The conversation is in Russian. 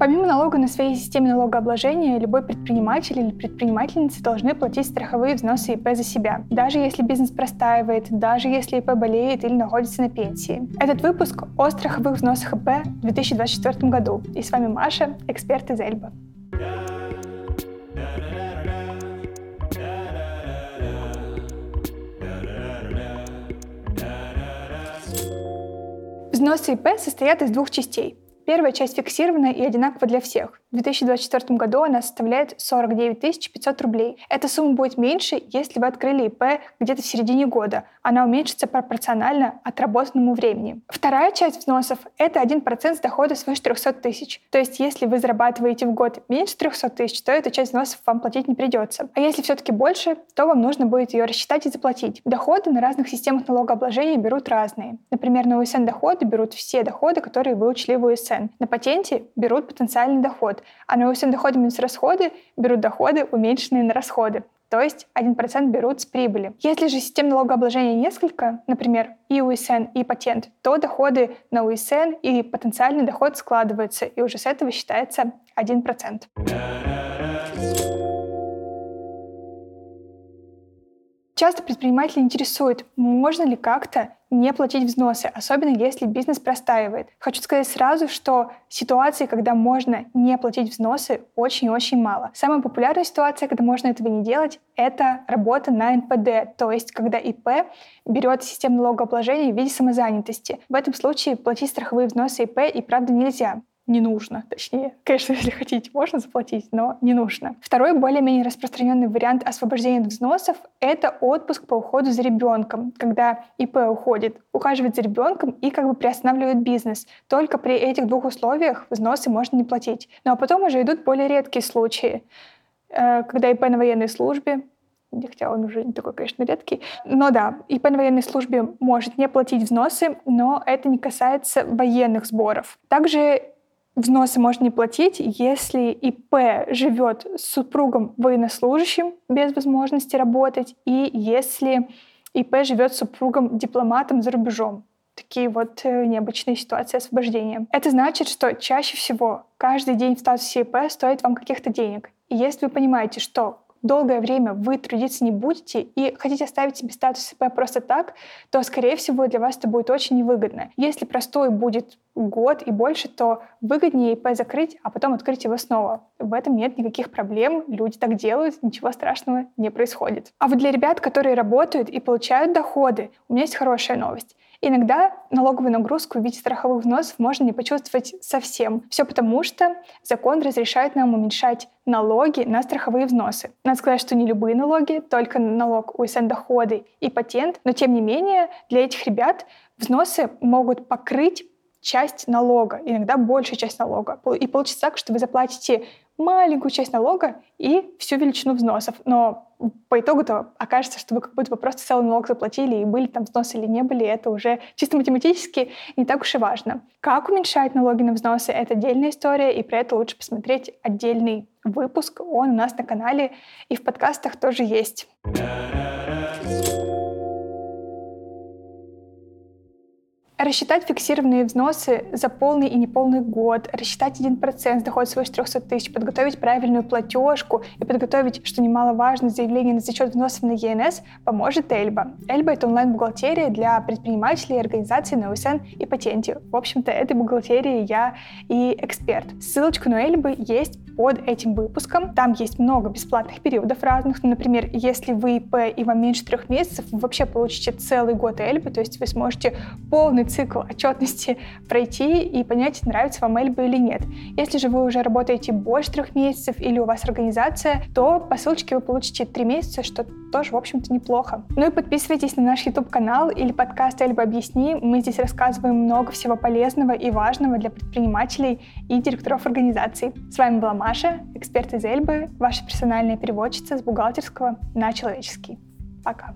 Помимо налога на своей системе налогообложения, любой предприниматель или предпринимательница должны платить страховые взносы ИП за себя, даже если бизнес простаивает, даже если ИП болеет или находится на пенсии. Этот выпуск о страховых взносах ИП в 2024 году. И с вами Маша, эксперт из Эльба. Взносы ИП состоят из двух частей. Первая часть фиксированная и одинакова для всех. В 2024 году она составляет 49 500 рублей. Эта сумма будет меньше, если вы открыли ИП где-то в середине года. Она уменьшится пропорционально отработанному времени. Вторая часть взносов — это 1% с дохода свыше 300 тысяч. То есть если вы зарабатываете в год меньше 300 тысяч, то эту часть взносов вам платить не придется. А если все-таки больше, то вам нужно будет ее рассчитать и заплатить. Доходы на разных системах налогообложения берут разные. Например, на УСН доходы берут все доходы, которые вы учли в УСН. На патенте берут потенциальный доход, а на УСН доходы минус расходы берут доходы, уменьшенные на расходы. То есть 1% берут с прибыли. Если же систем налогообложения несколько, например, и УСН, и патент, то доходы на УСН и потенциальный доход складываются, и уже с этого считается 1%. Часто предприниматели интересуют, можно ли как-то не платить взносы, особенно если бизнес простаивает. Хочу сказать сразу, что ситуации, когда можно не платить взносы, очень-очень мало. Самая популярная ситуация, когда можно этого не делать, это работа на НПД, то есть когда ИП берет систему налогообложения в виде самозанятости. В этом случае платить страховые взносы ИП и правда нельзя не нужно. Точнее, конечно, если хотите, можно заплатить, но не нужно. Второй более-менее распространенный вариант освобождения от взносов — это отпуск по уходу за ребенком, когда ИП уходит, ухаживает за ребенком и как бы приостанавливает бизнес. Только при этих двух условиях взносы можно не платить. Ну а потом уже идут более редкие случаи, э, когда ИП на военной службе, хотя он уже не такой, конечно, редкий. Но да, ИП на военной службе может не платить взносы, но это не касается военных сборов. Также Взносы можно не платить, если ИП живет с супругом военнослужащим без возможности работать, и если ИП живет с супругом дипломатом за рубежом. Такие вот э, необычные ситуации освобождения. Это значит, что чаще всего каждый день в статусе ИП стоит вам каких-то денег. И если вы понимаете, что долгое время вы трудиться не будете и хотите оставить себе статус ИП просто так, то, скорее всего, для вас это будет очень невыгодно. Если простой будет год и больше, то выгоднее ИП закрыть, а потом открыть его снова. В этом нет никаких проблем, люди так делают, ничего страшного не происходит. А вот для ребят, которые работают и получают доходы, у меня есть хорошая новость. Иногда налоговую нагрузку в виде страховых взносов можно не почувствовать совсем. Все потому, что закон разрешает нам уменьшать налоги на страховые взносы. Надо сказать, что не любые налоги, только налог УСН доходы и патент, но тем не менее для этих ребят взносы могут покрыть часть налога, иногда большая часть налога. И получится так, что вы заплатите маленькую часть налога и всю величину взносов. Но по итогу-то окажется, что вы как будто бы просто целый налог заплатили, и были там взносы или не были, это уже чисто математически не так уж и важно. Как уменьшать налоги на взносы — это отдельная история, и про это лучше посмотреть отдельный выпуск. Он у нас на канале и в подкастах тоже есть. Рассчитать фиксированные взносы за полный и неполный год, рассчитать 1% с дохода свыше 300 тысяч, подготовить правильную платежку и подготовить, что немаловажно, заявление на зачет взносов на ЕНС поможет Эльба. Эльба — это онлайн-бухгалтерия для предпринимателей и организаций на УСН и патенте. В общем-то, этой бухгалтерии я и эксперт. Ссылочка на Эльбы есть под этим выпуском. Там есть много бесплатных периодов разных. Ну, например, если вы ИП и вам меньше трех месяцев, вы вообще получите целый год Эльбы, то есть вы сможете полный цикл отчетности пройти и понять, нравится вам Эльба или нет. Если же вы уже работаете больше трех месяцев или у вас организация, то по ссылочке вы получите три месяца, что тоже, в общем-то, неплохо. Ну и подписывайтесь на наш YouTube-канал или подкаст «Эльба объясни». Мы здесь рассказываем много всего полезного и важного для предпринимателей и директоров организаций. С вами была Маша, эксперт из Эльбы, ваша персональная переводчица с бухгалтерского на человеческий. Пока.